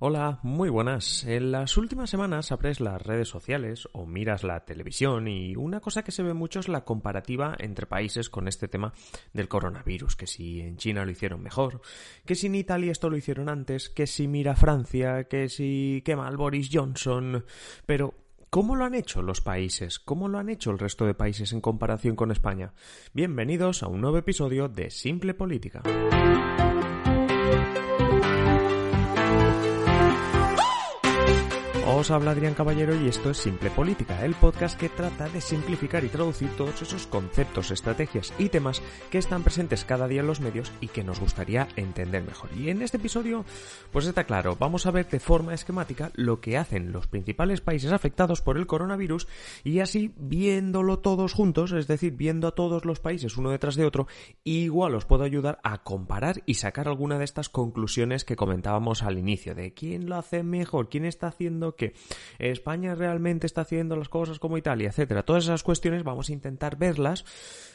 Hola, muy buenas. En las últimas semanas abres las redes sociales o miras la televisión y una cosa que se ve mucho es la comparativa entre países con este tema del coronavirus, que si en China lo hicieron mejor, que si en Italia esto lo hicieron antes, que si mira Francia, que si qué mal Boris Johnson, pero ¿Cómo lo han hecho los países? ¿Cómo lo han hecho el resto de países en comparación con España? Bienvenidos a un nuevo episodio de Simple Política. Os habla Adrián Caballero y esto es Simple Política, el podcast que trata de simplificar y traducir todos esos conceptos, estrategias y temas que están presentes cada día en los medios y que nos gustaría entender mejor. Y en este episodio, pues está claro, vamos a ver de forma esquemática lo que hacen los principales países afectados por el coronavirus y así viéndolo todos juntos, es decir, viendo a todos los países uno detrás de otro, igual os puedo ayudar a comparar y sacar alguna de estas conclusiones que comentábamos al inicio, de quién lo hace mejor, quién está haciendo qué España realmente está haciendo las cosas como Italia, etcétera. Todas esas cuestiones vamos a intentar verlas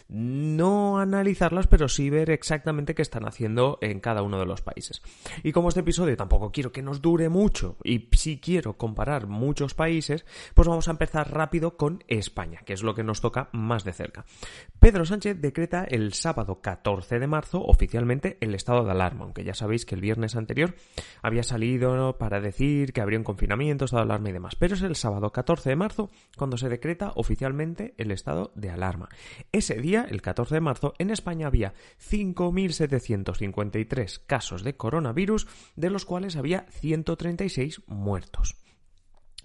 no analizarlas, pero sí ver exactamente qué están haciendo en cada uno de los países. Y como este episodio tampoco quiero que nos dure mucho y si quiero comparar muchos países, pues vamos a empezar rápido con España, que es lo que nos toca más de cerca. Pedro Sánchez decreta el sábado 14 de marzo oficialmente el estado de alarma, aunque ya sabéis que el viernes anterior había salido para decir que habría un confinamiento, estado alarma y demás, pero es el sábado 14 de marzo cuando se decreta oficialmente el estado de alarma. Ese día el 14 de marzo, en España había 5.753 casos de coronavirus, de los cuales había 136 muertos.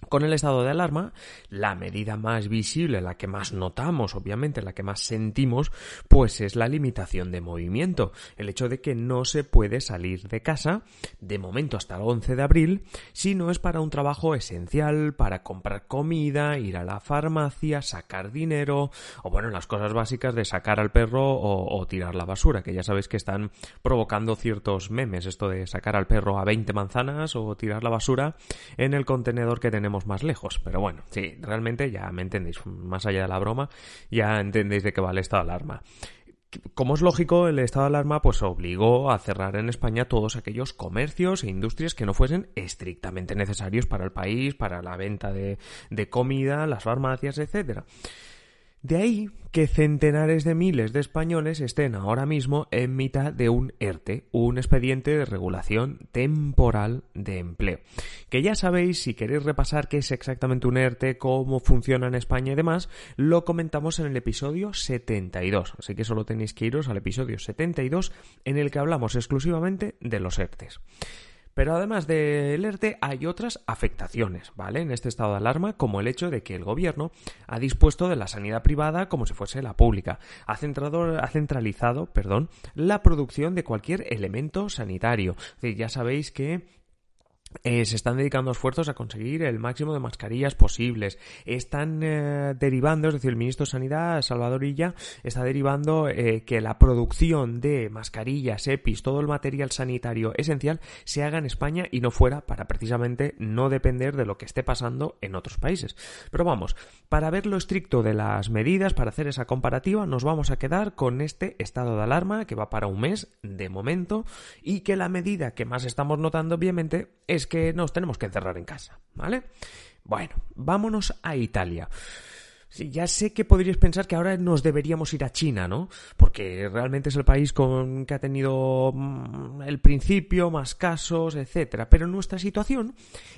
Con el estado de alarma, la medida más visible, la que más notamos, obviamente, la que más sentimos, pues es la limitación de movimiento. El hecho de que no se puede salir de casa, de momento hasta el 11 de abril, si no es para un trabajo esencial, para comprar comida, ir a la farmacia, sacar dinero, o bueno, las cosas básicas de sacar al perro o, o tirar la basura, que ya sabéis que están provocando ciertos memes, esto de sacar al perro a 20 manzanas o tirar la basura en el contenedor que tenemos más lejos. Pero bueno, sí, realmente ya me entendéis, más allá de la broma, ya entendéis de qué va el estado de alarma. Como es lógico, el estado de alarma pues obligó a cerrar en España todos aquellos comercios e industrias que no fuesen estrictamente necesarios para el país, para la venta de, de comida, las farmacias, etcétera. De ahí que centenares de miles de españoles estén ahora mismo en mitad de un ERTE, un expediente de regulación temporal de empleo. Que ya sabéis, si queréis repasar qué es exactamente un ERTE, cómo funciona en España y demás, lo comentamos en el episodio 72. Así que solo tenéis que iros al episodio 72 en el que hablamos exclusivamente de los ERTES. Pero además del ERTE hay otras afectaciones, ¿vale? En este estado de alarma, como el hecho de que el gobierno ha dispuesto de la sanidad privada como si fuese la pública. Ha, centrado, ha centralizado, perdón, la producción de cualquier elemento sanitario. ya sabéis que eh, se están dedicando esfuerzos a conseguir el máximo de mascarillas posibles. Están eh, derivando, es decir, el ministro de Sanidad, Salvador Illa, está derivando eh, que la producción de mascarillas, EPIs, todo el material sanitario esencial se haga en España y no fuera para precisamente no depender de lo que esté pasando en otros países. Pero vamos, para ver lo estricto de las medidas, para hacer esa comparativa, nos vamos a quedar con este estado de alarma que va para un mes de momento y que la medida que más estamos notando obviamente es es que nos tenemos que encerrar en casa, ¿vale? Bueno, vámonos a Italia. Sí, ya sé que podríais pensar que ahora nos deberíamos ir a China, ¿no? Porque realmente es el país con que ha tenido mm, el principio, más casos, etcétera. Pero nuestra situación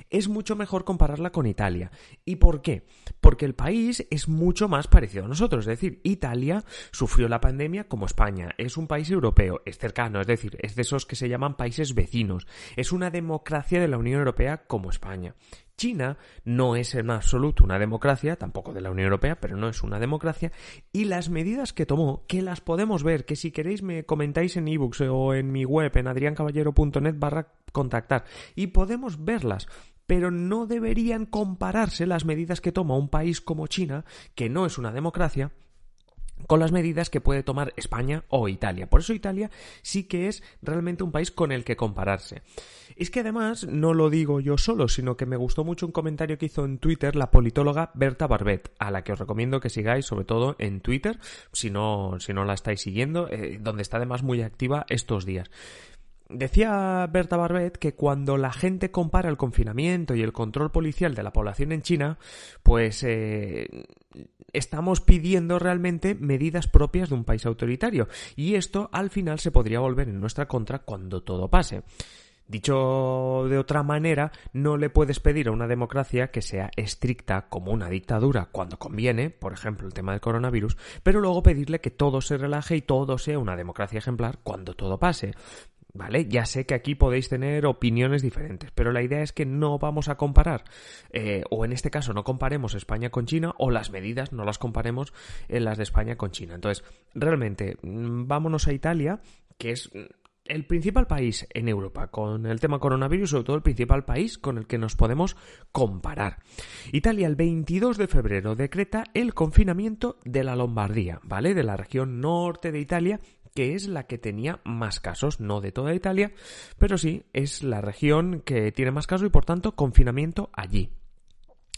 es mucho mejor compararla con Italia. ¿Y por qué? Porque el país es mucho más parecido a nosotros. Es decir, Italia sufrió la pandemia como España. Es un país europeo, es cercano, es decir, es de esos que se llaman países vecinos. Es una democracia de la Unión Europea como España. China no es en absoluto una democracia, tampoco de la Unión Europea, pero no es una democracia, y las medidas que tomó, que las podemos ver, que si queréis me comentáis en ebooks o en mi web, en adriancaballero.net barra contactar, y podemos verlas pero no deberían compararse las medidas que toma un país como China, que no es una democracia, con las medidas que puede tomar España o Italia. Por eso Italia sí que es realmente un país con el que compararse. Es que además no lo digo yo solo, sino que me gustó mucho un comentario que hizo en Twitter la politóloga Berta Barbet, a la que os recomiendo que sigáis, sobre todo en Twitter, si no, si no la estáis siguiendo, eh, donde está además muy activa estos días. Decía Berta Barbet que cuando la gente compara el confinamiento y el control policial de la población en China, pues eh, estamos pidiendo realmente medidas propias de un país autoritario. Y esto al final se podría volver en nuestra contra cuando todo pase. Dicho de otra manera, no le puedes pedir a una democracia que sea estricta como una dictadura cuando conviene, por ejemplo el tema del coronavirus, pero luego pedirle que todo se relaje y todo sea una democracia ejemplar cuando todo pase. ¿Vale? Ya sé que aquí podéis tener opiniones diferentes, pero la idea es que no vamos a comparar, eh, o en este caso no comparemos España con China, o las medidas no las comparemos en las de España con China. Entonces, realmente, mm, vámonos a Italia, que es el principal país en Europa con el tema coronavirus, sobre todo el principal país con el que nos podemos comparar. Italia el 22 de febrero decreta el confinamiento de la Lombardía, ¿vale? De la región norte de Italia que es la que tenía más casos, no de toda Italia, pero sí es la región que tiene más casos y por tanto confinamiento allí.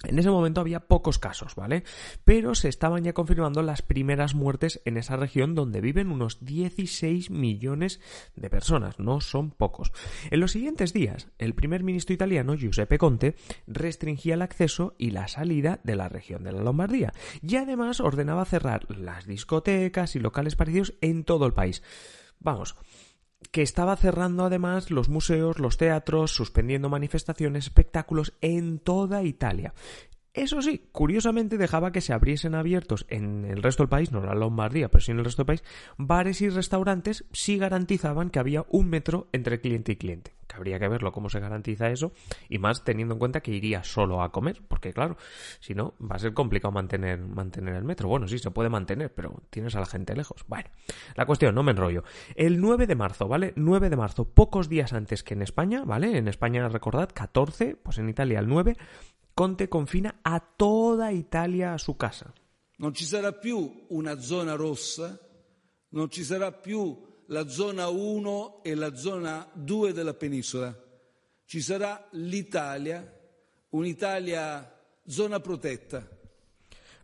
En ese momento había pocos casos, ¿vale? Pero se estaban ya confirmando las primeras muertes en esa región donde viven unos 16 millones de personas, no son pocos. En los siguientes días, el primer ministro italiano, Giuseppe Conte, restringía el acceso y la salida de la región de la Lombardía y además ordenaba cerrar las discotecas y locales parecidos en todo el país. Vamos, que estaba cerrando además los museos, los teatros, suspendiendo manifestaciones, espectáculos en toda Italia. Eso sí, curiosamente dejaba que se abriesen abiertos en el resto del país, no en la Lombardía, pero sí en el resto del país, bares y restaurantes sí garantizaban que había un metro entre cliente y cliente. Que habría que verlo cómo se garantiza eso, y más teniendo en cuenta que iría solo a comer, porque claro, si no, va a ser complicado mantener, mantener el metro. Bueno, sí, se puede mantener, pero tienes a la gente lejos. Bueno, la cuestión, no me enrollo. El 9 de marzo, ¿vale? 9 de marzo, pocos días antes que en España, ¿vale? En España, recordad, 14, pues en Italia el 9, Conte confina a toda Italia a su casa. Non ci sarà più una zona rossa, non ci sarà più la zona 1 e la zona 2 della penisola. Ci sarà l'Italia, un'Italia zona protetta.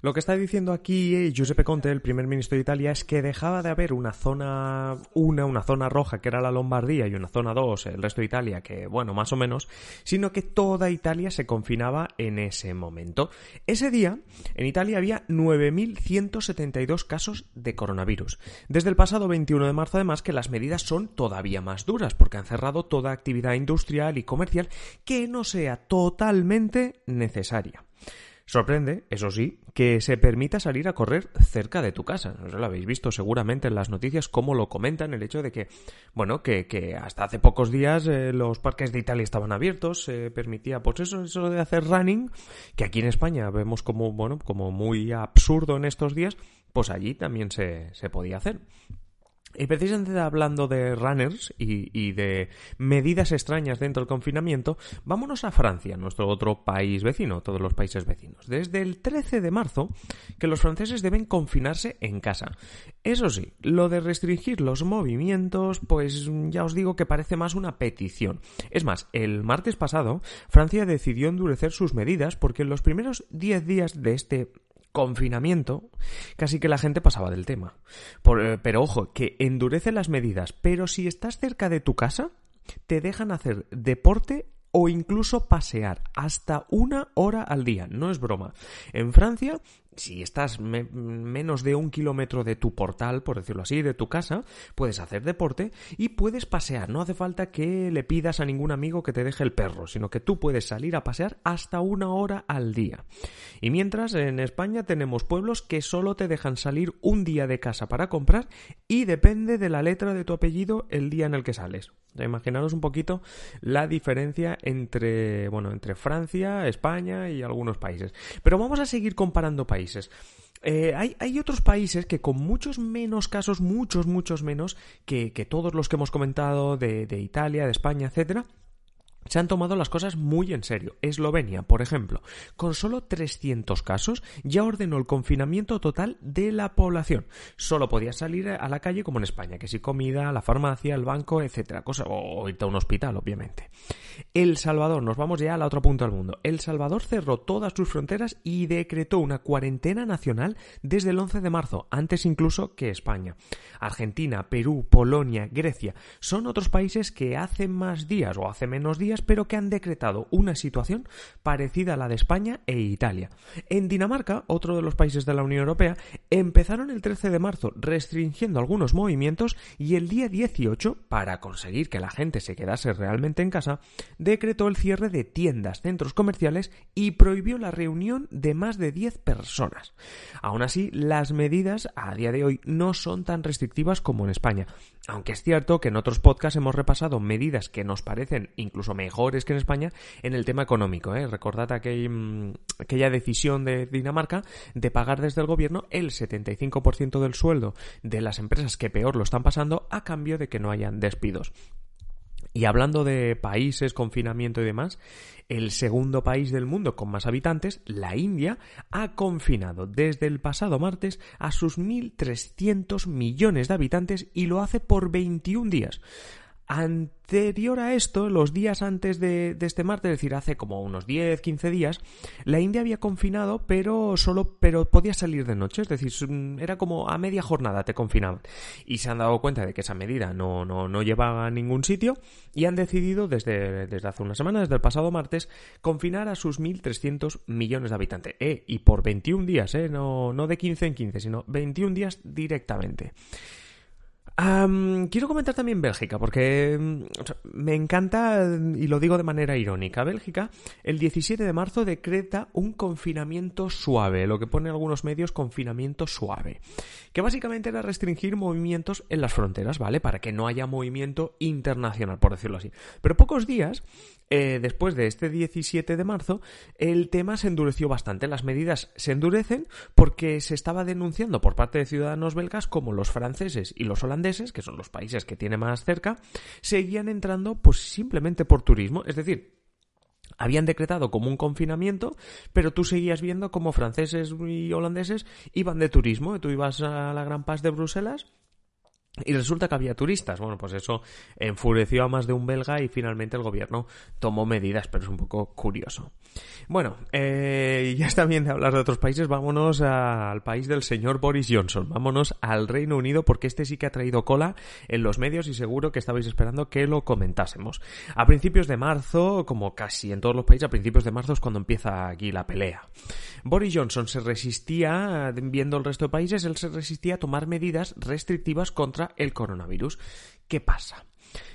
Lo que está diciendo aquí Giuseppe Conte, el primer ministro de Italia, es que dejaba de haber una zona 1, una zona roja que era la Lombardía y una zona 2, el resto de Italia, que bueno, más o menos, sino que toda Italia se confinaba en ese momento. Ese día, en Italia había 9.172 casos de coronavirus. Desde el pasado 21 de marzo, además, que las medidas son todavía más duras, porque han cerrado toda actividad industrial y comercial que no sea totalmente necesaria. Sorprende, eso sí, que se permita salir a correr cerca de tu casa. No lo habéis visto seguramente en las noticias cómo lo comentan, el hecho de que, bueno, que, hasta hace pocos días eh, los parques de Italia estaban abiertos, se permitía, pues eso, eso de hacer running, que aquí en España vemos como, bueno, como muy absurdo en estos días, pues allí también se, se podía hacer. Y precisamente hablando de runners y, de medidas extrañas dentro del confinamiento, vámonos a Francia, nuestro otro país vecino, todos los países vecinos. Desde el 13 de marzo, que los franceses deben confinarse en casa. Eso sí, lo de restringir los movimientos, pues ya os digo que parece más una petición. Es más, el martes pasado, Francia decidió endurecer sus medidas porque en los primeros 10 días de este confinamiento, casi que la gente pasaba del tema. Eh, pero ojo, que endurece las medidas, pero si estás cerca de tu casa, te dejan hacer deporte o incluso pasear hasta una hora al día. No es broma. En Francia si estás menos de un kilómetro de tu portal, por decirlo así, de tu casa, puedes hacer deporte y puedes pasear. No hace falta que le pidas a ningún amigo que te deje el perro, sino que tú puedes salir a pasear hasta una hora al día. Y mientras en España tenemos pueblos que solo te dejan salir un día de casa para comprar y depende de la letra de tu apellido el día en el que sales. Imaginaros un poquito la diferencia entre, bueno, entre Francia, España y algunos países. Pero vamos a seguir comparando países. Eh, hay, otros países que con muchos menos casos, muchos, muchos menos que, todos los que hemos comentado de, de Italia, de España, etcétera, se han tomado las cosas muy en serio. Eslovenia, por ejemplo, con solo 300 casos, ya ordenó el confinamiento total de la población. Solo podía salir a la calle como en España, que si comida, la farmacia, el banco, etcétera, cosa, o irte a un hospital, obviamente. El Salvador, nos vamos ya al otro punto del mundo. El Salvador cerró todas sus fronteras y decretó una cuarentena nacional desde el 11 de marzo, antes incluso que España. Argentina, Perú, Polonia, Grecia son otros países que hace más días o hace menos días pero que han decretado una situación parecida a la de España e Italia. En Dinamarca, otro de los países de la Unión Europea, empezaron el 13 de marzo restringiendo algunos movimientos y el día 18, para conseguir que la gente se quedase realmente en casa, decretó el cierre de tiendas, centros comerciales y prohibió la reunión de más de 10 personas. Aún así, las medidas a día de hoy no son tan restrictivas como en España, aunque es cierto que en otros podcasts hemos repasado medidas que nos parecen incluso mejores que en España en el tema económico. ¿eh? Recordad aquel, mm, aquella decisión de Dinamarca de pagar desde el gobierno el 75% del sueldo de las empresas que peor lo están pasando a cambio de que no hayan despidos. Y hablando de países, confinamiento y demás, el segundo país del mundo con más habitantes, la India, ha confinado desde el pasado martes a sus 1.300 millones de habitantes y lo hace por 21 días. Anterior a esto, los días antes de, este martes, es decir, hace como unos 10, 15 días, la India había confinado, pero solo, pero podía salir de noche, es decir, era como a media jornada te confinaban. Y se han dado cuenta de que esa medida no, no, no llevaba a ningún sitio y han decidido desde, desde hace una semana, desde el pasado martes, confinar a sus 1.300 millones de habitantes. Eh, y por 21 días, eh, no, no de 15 en 15, sino 21 días directamente quiero comentar también Bélgica, porque mm, me encanta, y lo digo de manera irónica, Bélgica el 17 de marzo decreta un confinamiento suave, lo que pone algunos medios confinamiento suave, que básicamente era restringir movimientos en las fronteras, ¿vale? Para que no haya movimiento internacional, por decirlo así. Pero pocos días eh, después de este 17 de marzo, el tema se endureció bastante. Las medidas se endurecen porque se estaba denunciando por parte de ciudadanos belgas como los franceses y los holandeses, que son los países que tiene más cerca, seguían entrando pues simplemente por turismo. Es decir, habían decretado como un confinamiento, pero tú seguías viendo como franceses y holandeses iban de turismo. Tú ibas a la Gran Paz de Bruselas y resulta que había turistas. Bueno, pues eso enfureció a más de un belga y finalmente el gobierno tomó medidas, pero es un poco curioso. Bueno, eh, ya está bien de hablar de otros países, vámonos al país del señor Boris Johnson, vámonos al Reino Unido porque este sí que ha traído cola en los medios y seguro que estabais esperando que lo comentásemos. A principios de marzo, como casi en todos los países, a principios de marzo es cuando empieza aquí la pelea. Boris Johnson se resistía, viendo el resto de países, él se resistía a tomar medidas restrictivas contra el coronavirus. ¿Qué pasa?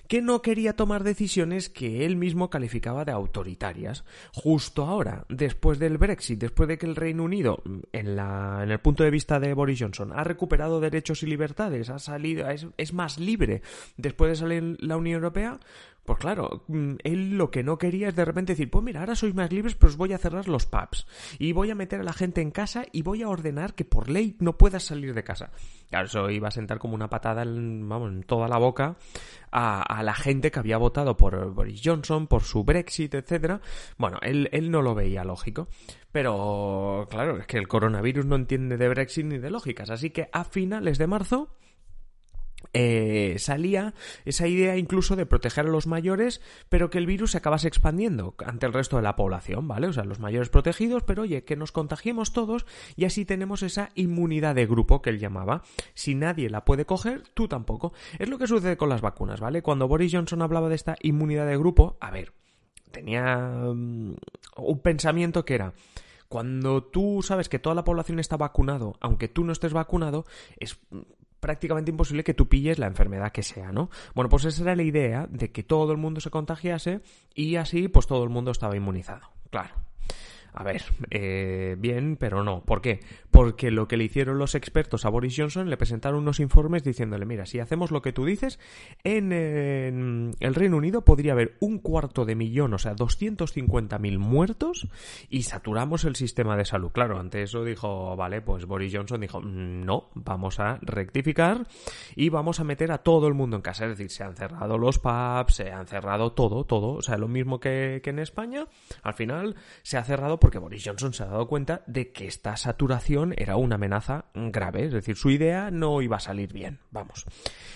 Que no quería tomar decisiones que él mismo calificaba de autoritarias. Justo ahora, después del Brexit, después de que el Reino Unido, en, la, en el punto de vista de Boris Johnson, ha recuperado derechos y libertades, ha salido, es, más libre después de salir la Unión Europea, pues claro, mm, él lo que no quería es de repente decir, pues mira, ahora sois más libres, pero os voy a cerrar los pubs. Y voy a meter a la gente en casa y voy a ordenar que por ley no puedas salir de casa. Claro, eso iba a sentar como una patada en, vamos, en toda la boca a, la gente que había votado por Boris Johnson, por su Brexit, etcétera. Bueno, él, él no lo veía lógico. Pero, claro, es que el coronavirus no entiende de Brexit ni de lógicas. Así que a finales de marzo eh, salía esa idea incluso de proteger a los mayores, pero que el virus se acabase expandiendo ante el resto de la población, ¿vale? O sea, los mayores protegidos, pero oye, que nos contagiemos todos y así tenemos esa inmunidad de grupo que él llamaba. Si nadie la puede coger, tú tampoco. Es lo que sucede con las vacunas, ¿vale? Cuando Boris Johnson hablaba de esta inmunidad de grupo, a ver, tenía mm, un pensamiento que era cuando tú sabes que toda la población está vacunado, aunque tú no estés vacunado, es prácticamente imposible que tú pilles la enfermedad que sea, ¿no? Bueno, pues esa era la idea de que todo el mundo se contagiase y así pues todo el mundo estaba inmunizado, claro. A ver, eh, bien, pero no. ¿Por qué? Porque lo que le hicieron los expertos a Boris Johnson, le presentaron unos informes diciéndole, mira, si hacemos lo que tú dices, en, el Reino Unido podría haber un cuarto de millón, o sea, 250.000 muertos y saturamos el sistema de salud. Claro, ante eso dijo, vale, pues Boris Johnson dijo, no, vamos a rectificar y vamos a meter a todo el mundo en casa. Es decir, se han cerrado los pubs, se han cerrado todo, todo. O sea, lo mismo que en España, al final se ha cerrado porque Boris Johnson se ha dado cuenta de que esta saturación era una amenaza grave, es decir, su idea no iba a salir bien, vamos.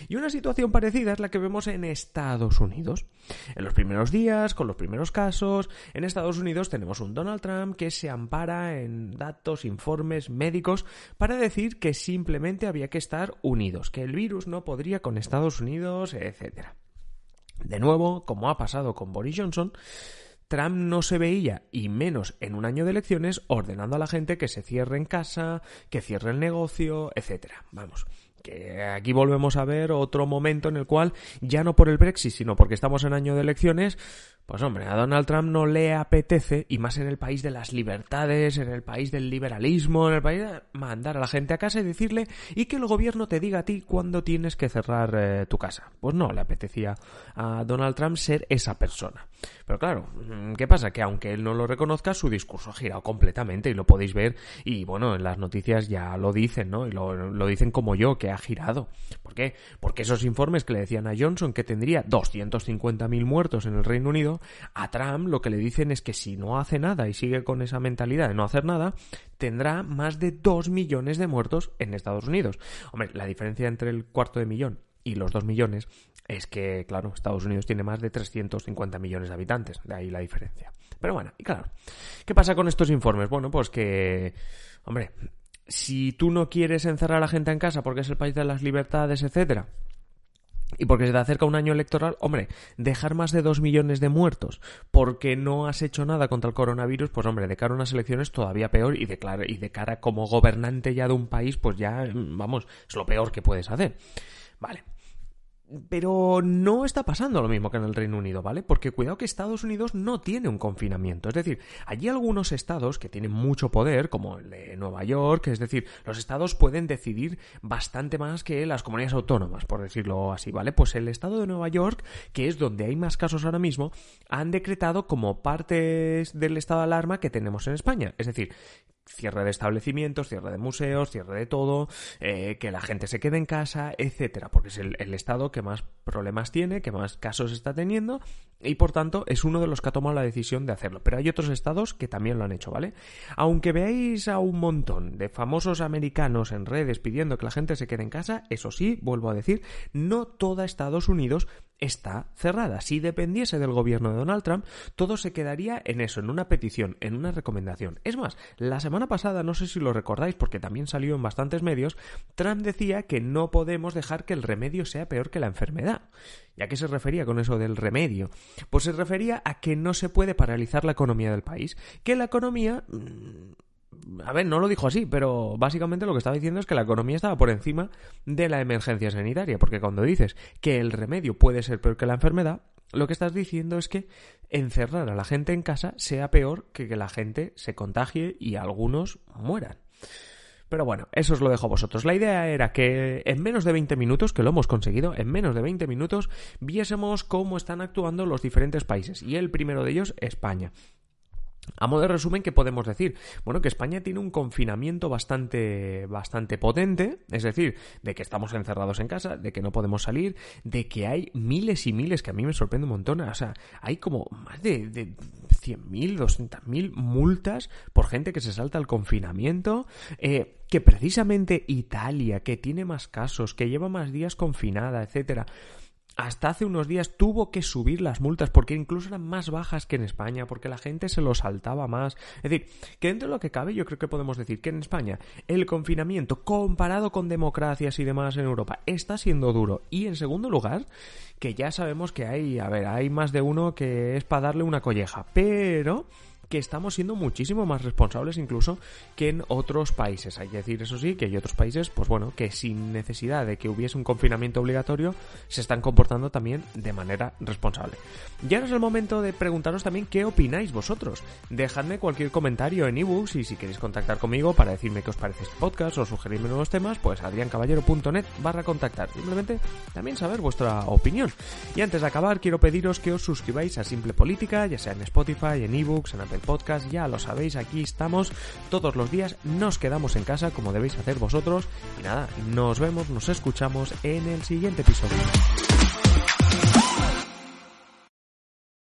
Y una situación parecida es la que vemos en Estados Unidos. En los primeros días, con los primeros casos, en Estados Unidos tenemos un Donald Trump que se ampara en datos, informes médicos para decir que simplemente había que estar unidos, que el virus no podría con Estados Unidos, etc. De nuevo, como ha pasado con Boris Johnson, Trump no se veía, y menos en un año de elecciones, ordenando a la gente que se cierre en casa, que cierre el negocio, etc. Vamos, que aquí volvemos a ver otro momento en el cual, ya no por el Brexit, sino porque estamos en año de elecciones, pues hombre, a Donald Trump no le apetece, y más en el país de las libertades, en el país del liberalismo, en el país de mandar a la gente a casa y decirle y que el gobierno te diga a ti cuándo tienes que cerrar eh, tu casa. Pues no le apetecía a Donald Trump ser esa persona. Pero claro, mm, ¿qué pasa? Que aunque él no lo reconozca, su discurso ha girado completamente y lo podéis ver y bueno, en las noticias ya lo dicen, ¿no? Y lo, lo dicen como yo, que ha girado. ¿Por qué? Porque esos informes que le decían a Johnson que tendría 250.000 muertos en el Reino Unido, a Trump lo que le dicen es que si no hace nada y sigue con esa mentalidad de no hacer nada, tendrá más de 2 millones de muertos en Estados Unidos. Hombre, la diferencia entre el cuarto de millón y los 2 millones es que, claro, Estados Unidos tiene más de 350 millones de habitantes, de ahí la diferencia. Pero bueno, y claro, ¿qué pasa con estos informes? Bueno, pues que, hombre, si tú no quieres encerrar a la gente en casa porque es el país de las libertades, etcétera, y porque se te acerca un año electoral, hombre, dejar más de dos millones de muertos porque no has hecho nada contra el coronavirus, pues hombre, de cara a unas elecciones todavía peor y de, y de cara como gobernante ya de un país, pues ya, vamos, es lo peor que puedes hacer. Vale. Pero no está pasando lo mismo que en el Reino Unido, ¿vale? Porque cuidado que Estados Unidos no tiene un confinamiento. Es decir, allí algunos estados que tienen mucho poder, como el de Nueva York, es decir, los estados pueden decidir bastante más que las comunidades autónomas, por decirlo así, ¿vale? Pues el estado de Nueva York, que es donde hay más casos ahora mismo, han decretado como partes del estado de alarma que tenemos en España. Es decir, cierre de establecimientos, cierre de museos, cierre de todo, eh, que la gente se quede en casa, etcétera, porque es el, estado que más problemas tiene, que más casos está teniendo y por tanto es uno de los que ha tomado la decisión de hacerlo. Pero hay otros estados que también lo han hecho, ¿vale? Aunque veáis a un montón de famosos americanos en redes pidiendo que la gente se quede en casa, eso sí, vuelvo a decir, no toda Estados Unidos está cerrada. Si dependiese del gobierno de Donald Trump, todo se quedaría en eso, en una petición, en una recomendación. Es más, la semana pasada, no sé si lo recordáis porque también salió en bastantes medios, Trump decía que no podemos dejar que el remedio sea peor que la enfermedad. ¿Y a qué se refería con eso del remedio? Pues se refería a que no se puede paralizar la economía del país, que la economía mm, a ver, no lo dijo así, pero básicamente lo que estaba diciendo es que la economía estaba por encima de la emergencia sanitaria, porque cuando dices que el remedio puede ser peor que la enfermedad, lo que estás diciendo es que encerrar a la gente en casa sea peor que que la gente se contagie y algunos mueran. Pero bueno, eso os lo dejo a vosotros. La idea era que en menos de 20 minutos, que lo hemos conseguido, en menos de 20 minutos, viésemos cómo están actuando los diferentes países. Y el primero de ellos, España. A modo de resumen, ¿qué podemos decir? Bueno, que España tiene un confinamiento bastante, bastante potente, es decir, de que estamos encerrados en casa, de que no podemos salir, de que hay miles y miles, que a mí me sorprende un montón, o sea, hay como más de, de 100.000, 200.000 multas por gente que se salta al confinamiento, eh, que precisamente Italia, que tiene más casos, que lleva más días confinada, etcétera, hasta hace unos días tuvo que subir las multas porque incluso eran más bajas que en España, porque la gente se lo saltaba más. Es decir, que dentro de lo que cabe yo creo que podemos decir que en España el confinamiento comparado con democracias y demás en Europa está siendo duro. Y en segundo lugar, que ya sabemos que hay, a ver, hay más de uno que es para darle una colleja, pero que estamos siendo muchísimo más responsables incluso que en otros países. Hay que decir, eso sí, que hay otros países, pues bueno, que sin necesidad de que hubiese un confinamiento obligatorio, se están comportando también de manera responsable. Y ahora es el momento de preguntaros también qué opináis vosotros. Dejadme cualquier comentario en ebooks y si queréis contactar conmigo para decirme qué os parece este podcast o sugerirme nuevos temas, pues adriancaballero.net barra contactar. Simplemente también saber vuestra opinión. Y antes de acabar, quiero pediros que os suscribáis a Simple Política, ya sea en Spotify, en ebooks, en Apple podcast, ya lo sabéis, aquí estamos todos los días, nos quedamos en casa como debéis hacer vosotros y nada, nos vemos, nos escuchamos en el siguiente episodio.